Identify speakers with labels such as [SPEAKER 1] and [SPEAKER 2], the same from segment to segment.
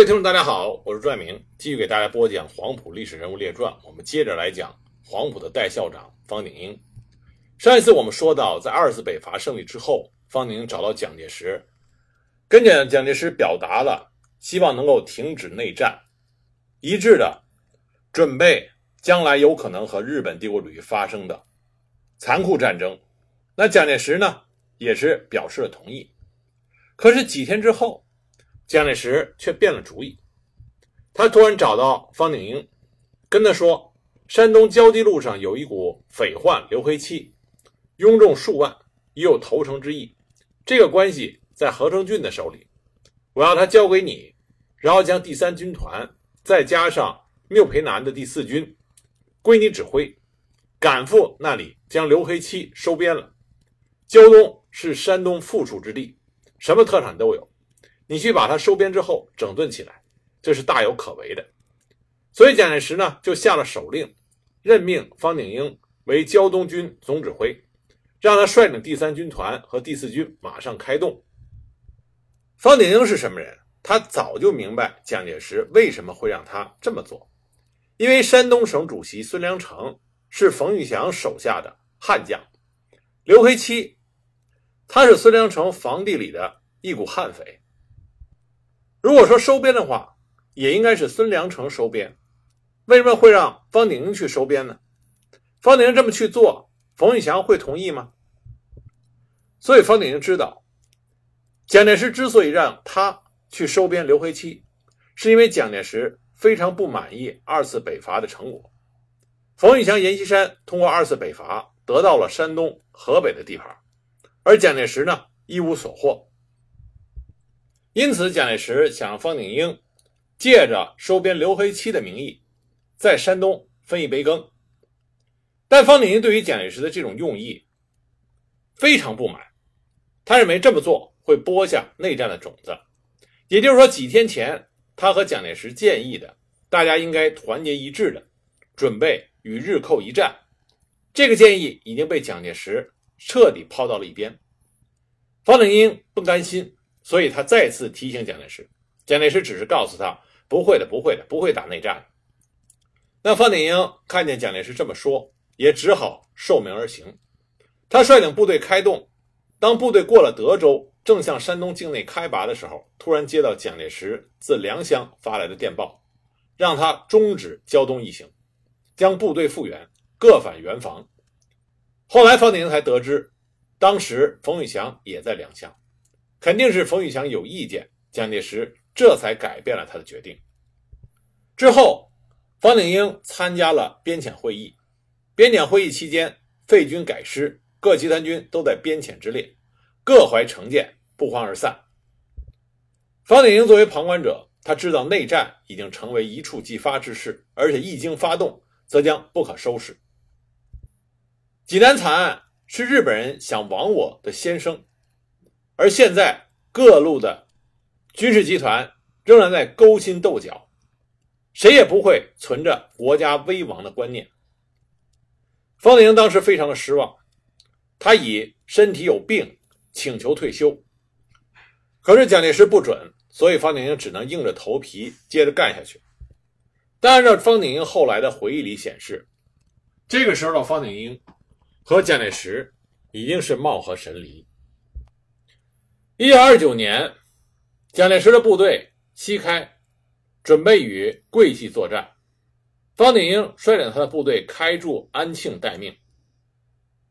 [SPEAKER 1] 位听众，大家好，我是朱爱明，继续给大家播讲黄埔历史人物列传。我们接着来讲黄埔的代校长方鼎英。上一次我们说到，在二次北伐胜利之后，方鼎英找到蒋介石，跟蒋蒋介石表达了希望能够停止内战，一致的准备将来有可能和日本帝国主义发生的残酷战争。那蒋介石呢，也是表示了同意。可是几天之后，蒋介石却变了主意，他突然找到方鼎英，跟他说：“山东胶地路上有一股匪患刘黑七，拥众数万，已有投诚之意。这个关系在何成俊的手里，我要他交给你，然后将第三军团再加上缪培南的第四军归你指挥，赶赴那里将刘黑七收编了。胶东是山东富庶之地，什么特产都有。”你去把他收编之后整顿起来，这是大有可为的。所以蒋介石呢就下了手令，任命方鼎英为胶东军总指挥，让他率领第三军团和第四军马上开动。方鼎英是什么人？他早就明白蒋介石为什么会让他这么做，因为山东省主席孙良诚是冯玉祥手下的悍将，刘黑七他是孙良诚房地里的一股悍匪。如果说收编的话，也应该是孙良诚收编，为什么会让方鼎英去收编呢？方鼎英这么去做，冯玉祥会同意吗？所以方鼎英知道，蒋介石之所以让他去收编刘辉七，是因为蒋介石非常不满意二次北伐的成果。冯玉祥、阎锡山通过二次北伐得到了山东、河北的地盘，而蒋介石呢一无所获。因此，蒋介石想让方鼎英借着收编刘黑七的名义，在山东分一杯羹。但方鼎英对于蒋介石的这种用意非常不满，他认为这么做会播下内战的种子。也就是说，几天前他和蒋介石建议的，大家应该团结一致的准备与日寇一战，这个建议已经被蒋介石彻底抛到了一边。方鼎英不甘心。所以他再次提醒蒋介石，蒋介石只是告诉他不会的，不会的，不会打内战。那方鼎英看见蒋介石这么说，也只好受命而行。他率领部队开动，当部队过了德州，正向山东境内开拔的时候，突然接到蒋介石自良乡发来的电报，让他终止胶东一行，将部队复员，各返原防。后来方鼎英才得知，当时冯玉祥也在良乡。肯定是冯玉祥有意见，蒋介石这才改变了他的决定。之后，方鼎英参加了编遣会议。编遣会议期间，废军改师，各集团军都在编遣之列，各怀成见，不欢而散。方鼎英作为旁观者，他知道内战已经成为一触即发之势，而且一经发动，则将不可收拾。济南惨案是日本人想亡我的先声。而现在，各路的军事集团仍然在勾心斗角，谁也不会存着国家危亡的观念。方鼎英当时非常的失望，他以身体有病请求退休，可是蒋介石不准，所以方鼎英只能硬着头皮接着干下去。但按照方鼎英后来的回忆里显示，这个时候的方鼎英和蒋介石已经是貌合神离。一九二九年，蒋介石的部队西开，准备与桂系作战。方鼎英率领他的部队开驻安庆待命。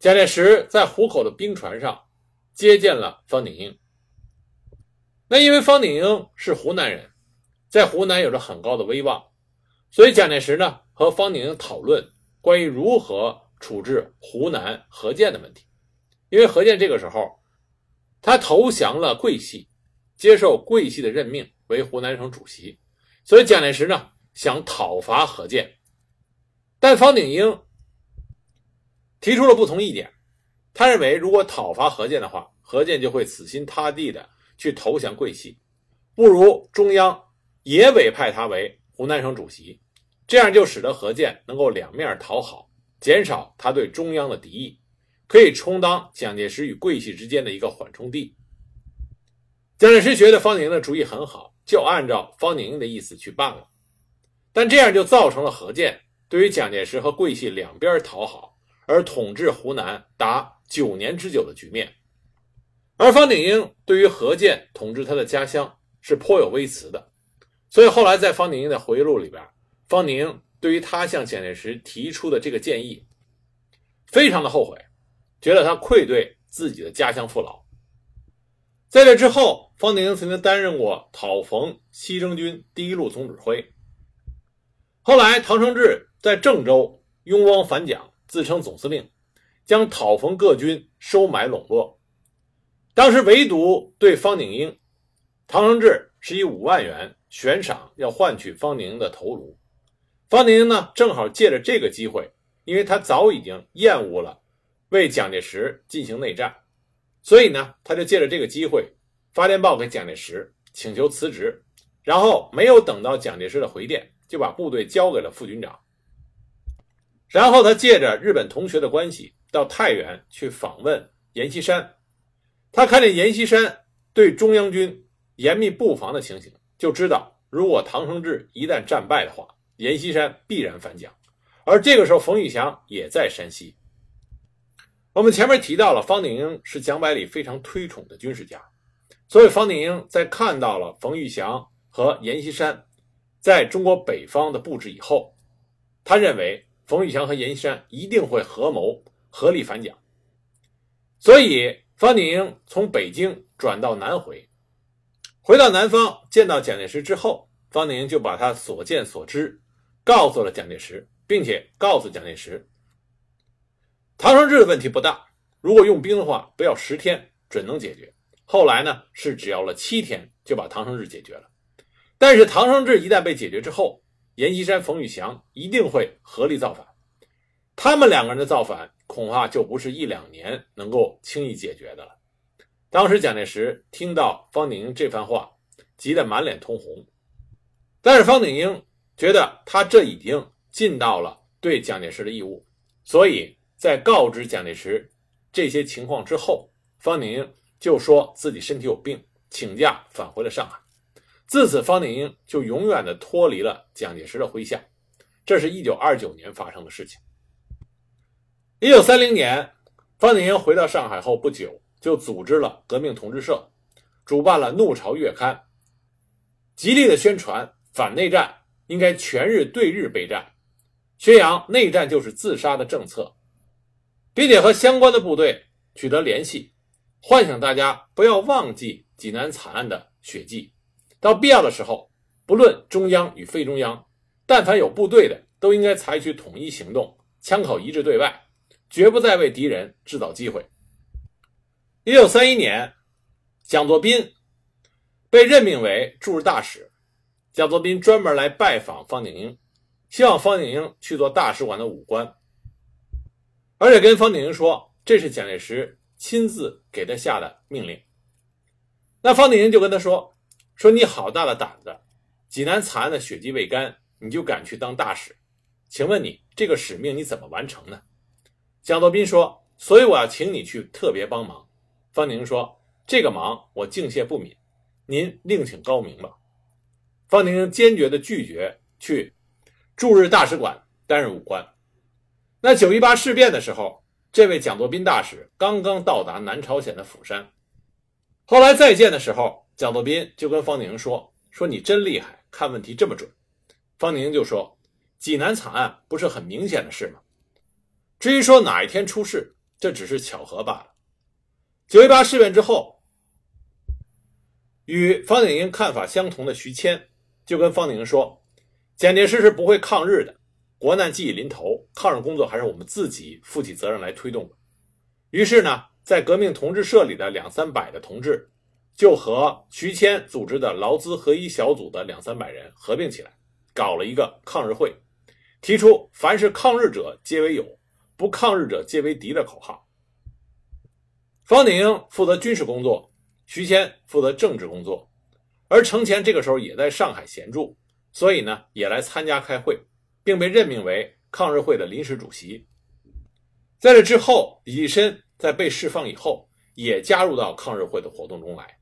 [SPEAKER 1] 蒋介石在湖口的兵船上接见了方鼎英。那因为方鼎英是湖南人，在湖南有着很高的威望，所以蒋介石呢和方鼎英讨论关于如何处置湖南何键的问题。因为何键这个时候。他投降了桂系，接受桂系的任命为湖南省主席，所以蒋介石呢想讨伐何键，但方鼎英提出了不同意见。他认为，如果讨伐何键的话，何键就会死心塌地的去投降桂系，不如中央也委派他为湖南省主席，这样就使得何键能够两面讨好，减少他对中央的敌意。可以充当蒋介石与桂系之间的一个缓冲地。蒋介石觉得方鼎英的主意很好，就按照方鼎英的意思去办了。但这样就造成了何键对于蒋介石和桂系两边讨好，而统治湖南达九年之久的局面。而方鼎英对于何键统治他的家乡是颇有微词的，所以后来在方鼎英的回忆录里边，方鼎英对于他向蒋介石提出的这个建议，非常的后悔，觉得他愧对自己的家乡父老。在这之后，方鼎英曾经担任过讨冯西征军第一路总指挥。后来，唐生智在郑州拥汪反蒋，自称总司令，将讨冯各军收买笼络。当时唯独对方鼎英，唐生智是以五万元悬赏要换取方鼎英的头颅。方鼎英呢，正好借着这个机会，因为他早已经厌恶了为蒋介石进行内战，所以呢，他就借着这个机会发电报给蒋介石，请求辞职。然后没有等到蒋介石的回电。就把部队交给了副军长，然后他借着日本同学的关系到太原去访问阎锡山。他看见阎锡山对中央军严密布防的情形，就知道如果唐生智一旦战败的话，阎锡山必然反蒋。而这个时候，冯玉祥也在山西。我们前面提到了，方鼎英是蒋百里非常推崇的军事家，所以方鼎英在看到了冯玉祥和阎锡山。在中国北方的布置以后，他认为冯玉祥和阎锡山一定会合谋合力反蒋，所以方鼎英从北京转到南回，回到南方见到蒋介石之后，方鼎英就把他所见所知告诉了蒋介石，并且告诉蒋介石，唐生智的问题不大，如果用兵的话，不要十天准能解决。后来呢，是只要了七天就把唐生智解决了。但是唐生智一旦被解决之后，阎锡山、冯玉祥一定会合力造反。他们两个人的造反，恐怕就不是一两年能够轻易解决的了。当时蒋介石听到方鼎英这番话，急得满脸通红。但是方鼎英觉得他这已经尽到了对蒋介石的义务，所以在告知蒋介石这些情况之后，方鼎英就说自己身体有病，请假返回了上海。自此，方鼎英就永远的脱离了蒋介石的麾下。这是一九二九年发生的事情。一九三零年，方鼎英回到上海后不久，就组织了革命同志社，主办了《怒潮》月刊，极力的宣传反内战，应该全日对日备战，宣扬内战就是自杀的政策，并且和相关的部队取得联系，唤醒大家不要忘记济南惨案的血迹。到必要的时候，不论中央与非中央，但凡有部队的，都应该采取统一行动，枪口一致对外，绝不再为敌人制造机会。一九三一年，蒋作斌被任命为驻日大使，蒋作斌专门来拜访方鼎英，希望方鼎英去做大使馆的武官，而且跟方鼎英说，这是蒋介石亲自给他下的命令。那方鼎英就跟他说。说你好大的胆子！济南惨案的血迹未干，你就敢去当大使？请问你这个使命你怎么完成呢？蒋作斌说：“所以我要请你去特别帮忙。”方宁说：“这个忙我敬谢不敏，您另请高明吧。”方宁坚决地拒绝去驻日大使馆担任武官。那九一八事变的时候，这位蒋作斌大使刚刚到达南朝鲜的釜山，后来再见的时候。蒋作斌就跟方宁说：“说你真厉害，看问题这么准。”方宁就说：“济南惨案不是很明显的事吗？至于说哪一天出事，这只是巧合罢了。”九一八事变之后，与方鼎英看法相同的徐谦就跟方鼎英说：“蒋介石是不会抗日的，国难既已临头，抗日工作还是我们自己负起责任来推动。”于是呢，在革命同志社里的两三百的同志。就和徐谦组织的劳资合一小组的两三百人合并起来，搞了一个抗日会，提出凡是抗日者皆为友，不抗日者皆为敌的口号。方鼎英负责军事工作，徐谦负责政治工作，而程潜这个时候也在上海闲住，所以呢也来参加开会，并被任命为抗日会的临时主席。在这之后，李济深在被释放以后，也加入到抗日会的活动中来。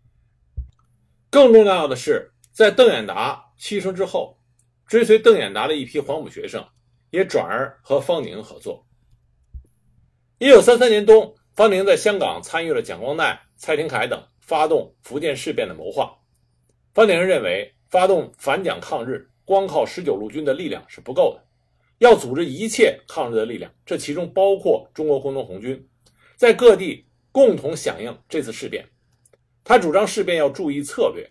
[SPEAKER 1] 更重要的是，在邓演达牺牲之后，追随邓演达的一批黄埔学生也转而和方鼎英合作。一九三三年冬，方鼎英在香港参与了蒋光鼐、蔡廷锴等发动福建事变的谋划。方鼎英认为，发动反蒋抗日，光靠十九路军的力量是不够的，要组织一切抗日的力量，这其中包括中国工农红军，在各地共同响应这次事变。他主张事变要注意策略。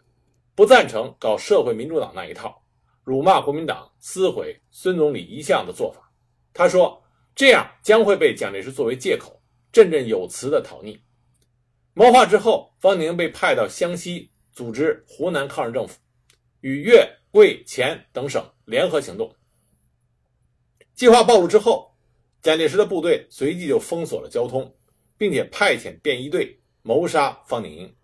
[SPEAKER 1] 不赞成搞社会民主党那一套，辱骂国民党、撕毁孙总理遗像的做法。他说，这样将会被蒋介石作为借口，振振有词的讨逆。谋划之后，方宁被派到湘西组织湖南抗日政府，与粤、桂、黔等省联合行动。计划暴露之后，蒋介石的部队随即就封锁了交通，并且派遣便衣队谋杀方宁英。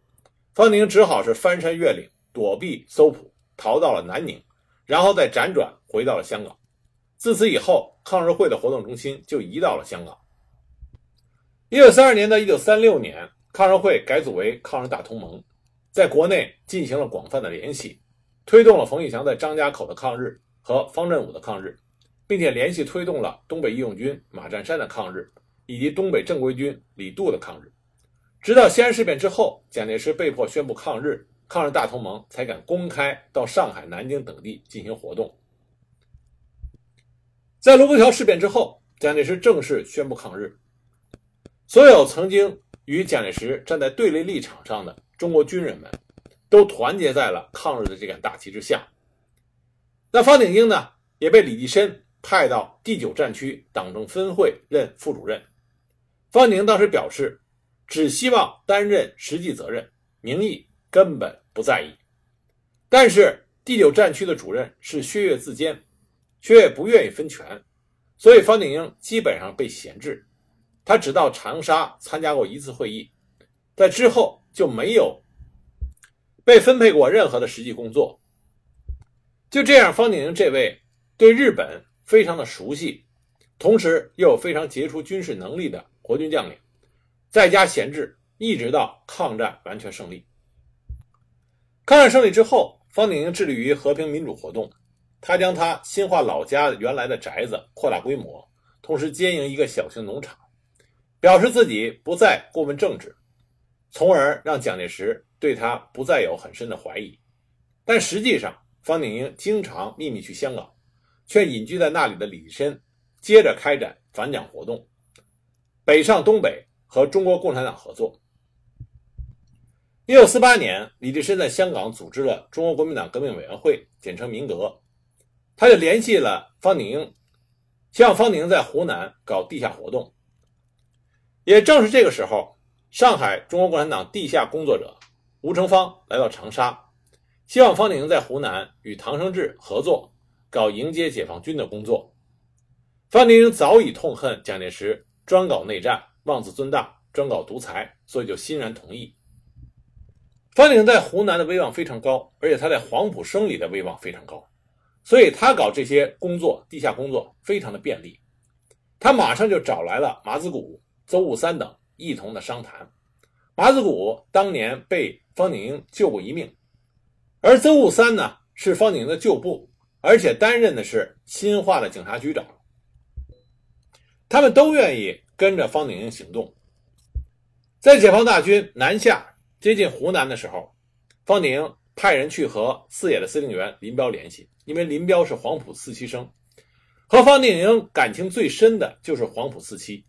[SPEAKER 1] 方宁只好是翻山越岭。躲避搜捕，逃到了南宁，然后再辗转回到了香港。自此以后，抗日会的活动中心就移到了香港。一九三二年到一九三六年，抗日会改组为抗日大同盟，在国内进行了广泛的联系，推动了冯玉祥在张家口的抗日和方振武的抗日，并且联系推动了东北义勇军马占山的抗日，以及东北正规军李杜的抗日。直到西安事变之后，蒋介石被迫宣布抗日。抗日大同盟才敢公开到上海、南京等地进行活动。在卢沟桥事变之后，蒋介石正式宣布抗日。所有曾经与蒋介石站在对立立场上的中国军人们，都团结在了抗日的这杆大旗之下。那方鼎英呢，也被李济深派到第九战区党政分会任副主任。方鼎当时表示，只希望担任实际责任，名义。根本不在意，但是第九战区的主任是薛岳自坚，薛岳不愿意分权，所以方鼎英基本上被闲置。他只到长沙参加过一次会议，在之后就没有被分配过任何的实际工作。就这样，方鼎英这位对日本非常的熟悉，同时又有非常杰出军事能力的国军将领，在家闲置，一直到抗战完全胜利。抗战胜利之后，方鼎英致力于和平民主活动。他将他新化老家原来的宅子扩大规模，同时兼营一个小型农场，表示自己不再过问政治，从而让蒋介石对他不再有很深的怀疑。但实际上，方鼎英经常秘密去香港，却隐居在那里的李济深接着开展反蒋活动，北上东北和中国共产党合作。一九四八年，李济深在香港组织了中国国民党革命委员会，简称民革。他就联系了方鼎英，希望方鼎英在湖南搞地下活动。也正是这个时候，上海中国共产党地下工作者吴成芳来到长沙，希望方鼎在湖南与唐生智合作，搞迎接解放军的工作。方鼎早已痛恨蒋介石专搞内战、妄自尊大、专搞独裁，所以就欣然同意。方鼎在湖南的威望非常高，而且他在黄埔生里的威望非常高，所以他搞这些工作、地下工作非常的便利。他马上就找来了马子谷、邹悟三等一同的商谈。马子谷当年被方鼎英救过一命，而曾悟三呢是方鼎英的旧部，而且担任的是新化的警察局长。他们都愿意跟着方鼎英行动，在解放大军南下。接近湖南的时候，方鼎英派人去和四野的司令员林彪联系，因为林彪是黄埔四期生，和方鼎英感情最深的就是黄埔四期。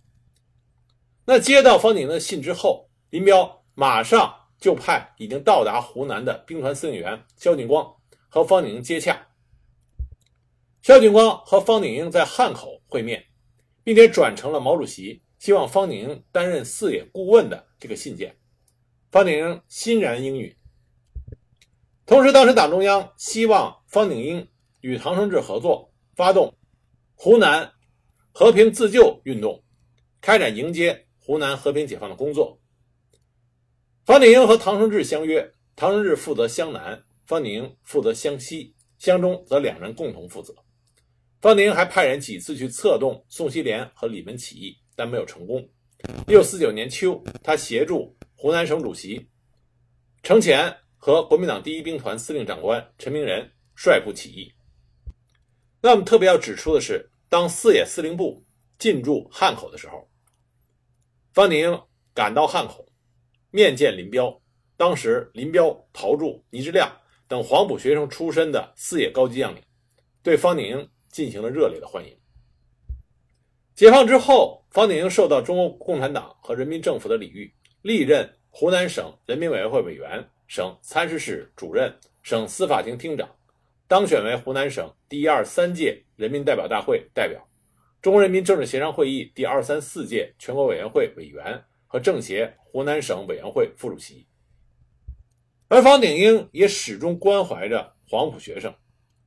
[SPEAKER 1] 那接到方鼎英的信之后，林彪马上就派已经到达湖南的兵团司令员萧劲光和方鼎英接洽。萧劲光和方鼎英在汉口会面，并且转成了毛主席希望方鼎英担任四野顾问的这个信件。方鼎英欣然应允。同时，当时党中央希望方鼎英与唐生智合作，发动湖南和平自救运动，开展迎接湖南和平解放的工作。方鼎英和唐生智相约，唐生智负责湘南，方鼎英负责湘西，湘中则两人共同负责。方鼎英还派人几次去策动宋希濂和李文起义，但没有成功。一九四九年秋，他协助。湖南省主席程潜和国民党第一兵团司令长官陈明仁率部起义。那我们特别要指出的是，当四野司令部进驻汉口的时候，方鼎英赶到汉口，面见林彪。当时林彪、陶铸、倪志亮等黄埔学生出身的四野高级将领，对方鼎英进行了热烈的欢迎。解放之后，方鼎英受到中国共产党和人民政府的礼遇，历任湖南省人民委员会委员、省参事室主任、省司法厅厅长，当选为湖南省第二三届人民代表大会代表。中国人民政治协商会议第二三四届全国委员会委员和政协湖南省委员会副主席，而方鼎英也始终关怀着黄埔学生。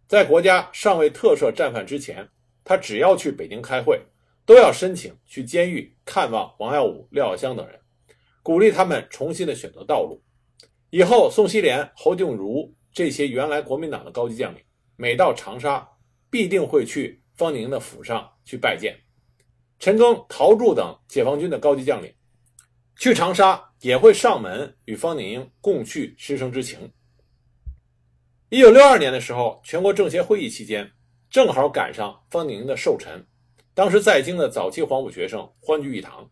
[SPEAKER 1] 在国家尚未特赦战犯之前，他只要去北京开会，都要申请去监狱看望王耀武、廖耀湘等人，鼓励他们重新的选择道路。以后，宋希濂、侯静茹这些原来国民党的高级将领，每到长沙，必定会去方鼎英的府上。去拜见陈赓、陶铸等解放军的高级将领，去长沙也会上门与方鼎英共叙师生之情。一九六二年的时候，全国政协会议期间，正好赶上方鼎英的寿辰，当时在京的早期黄埔学生欢聚一堂，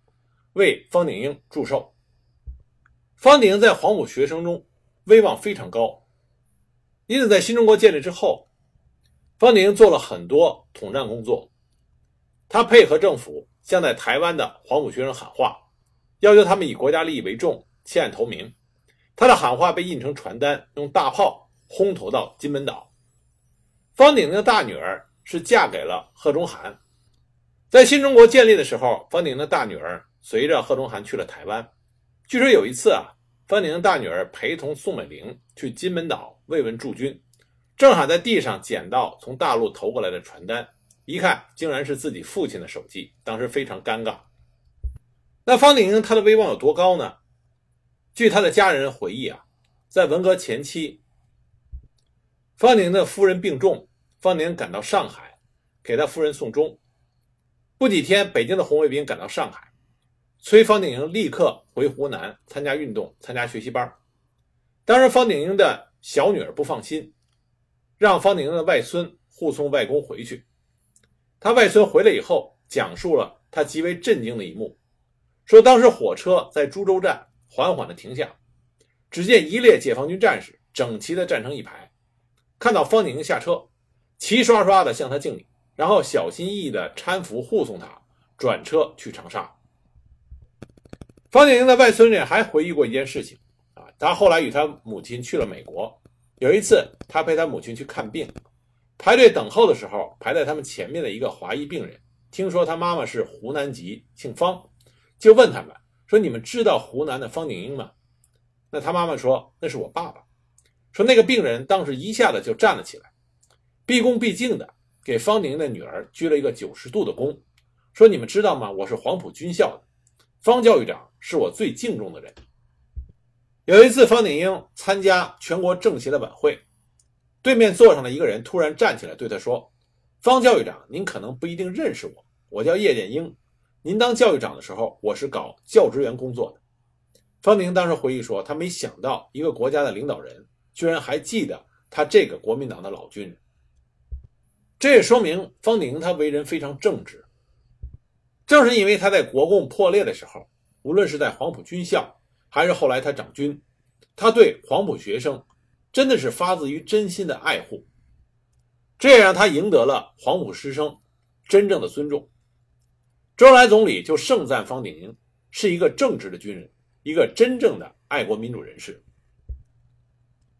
[SPEAKER 1] 为方鼎英祝寿。方鼎英在黄埔学生中威望非常高，因此在新中国建立之后，方鼎英做了很多统战工作。他配合政府向在台湾的黄埔学生喊话，要求他们以国家利益为重，弃暗投明。他的喊话被印成传单，用大炮轰投到金门岛。方鼎的大女儿是嫁给了贺中涵。在新中国建立的时候，方鼎的大女儿随着贺中涵去了台湾。据说有一次啊，方鼎的大女儿陪同宋美龄去金门岛慰问驻军，正好在地上捡到从大陆投过来的传单。一看，竟然是自己父亲的手机，当时非常尴尬。那方鼎英他的威望有多高呢？据他的家人回忆啊，在文革前期，方鼎英的夫人病重，方鼎赶到上海给他夫人送终。不几天，北京的红卫兵赶到上海，催方鼎英立刻回湖南参加运动、参加学习班。当时方鼎英的小女儿不放心，让方鼎英的外孙护送外公回去。他外孙回来以后，讲述了他极为震惊的一幕，说当时火车在株洲站缓缓地停下，只见一列解放军战士整齐地站成一排，看到方景英下车，齐刷刷地向他敬礼，然后小心翼翼地搀扶护送他转车去长沙。方景英的外孙女还回忆过一件事情，啊，他后来与他母亲去了美国，有一次他陪他母亲去看病。排队等候的时候，排在他们前面的一个华裔病人，听说他妈妈是湖南籍，姓方，就问他们说：“你们知道湖南的方鼎英吗？”那他妈妈说：“那是我爸爸。”说那个病人当时一下子就站了起来，毕恭毕敬的给方鼎英的女儿鞠了一个九十度的躬，说：“你们知道吗？我是黄埔军校的，方教育长是我最敬重的人。”有一次，方鼎英参加全国政协的晚会。对面坐上的一个人突然站起来对他说：“方教育长，您可能不一定认识我，我叫叶剑英。您当教育长的时候，我是搞教职员工作的。”方宁当时回忆说：“他没想到一个国家的领导人居然还记得他这个国民党的老军人。”这也说明方鼎他为人非常正直。正是因为他在国共破裂的时候，无论是在黄埔军校，还是后来他掌军，他对黄埔学生。真的是发自于真心的爱护，这也让他赢得了黄埔师生真正的尊重。周恩来总理就盛赞方鼎英是一个正直的军人，一个真正的爱国民主人士。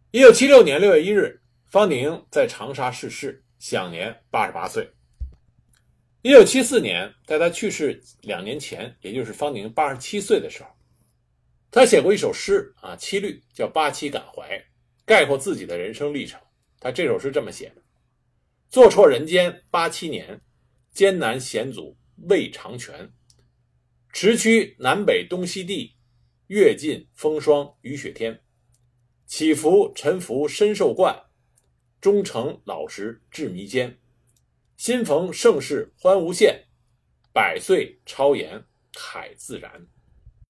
[SPEAKER 1] 一九七六年六月一日，方鼎英在长沙逝世，享年八十八岁。一九七四年，在他去世两年前，也就是方鼎英八十七岁的时候，他写过一首诗啊，七律，叫《八七感怀》。概括自己的人生历程，他这首诗这么写的：“坐错人间八七年，艰难险阻未长全。驰驱南北东西地，阅尽风霜雨雪天。起伏沉浮身受惯，终成老实至弥坚。新逢盛世欢无限，百岁超言海自然。”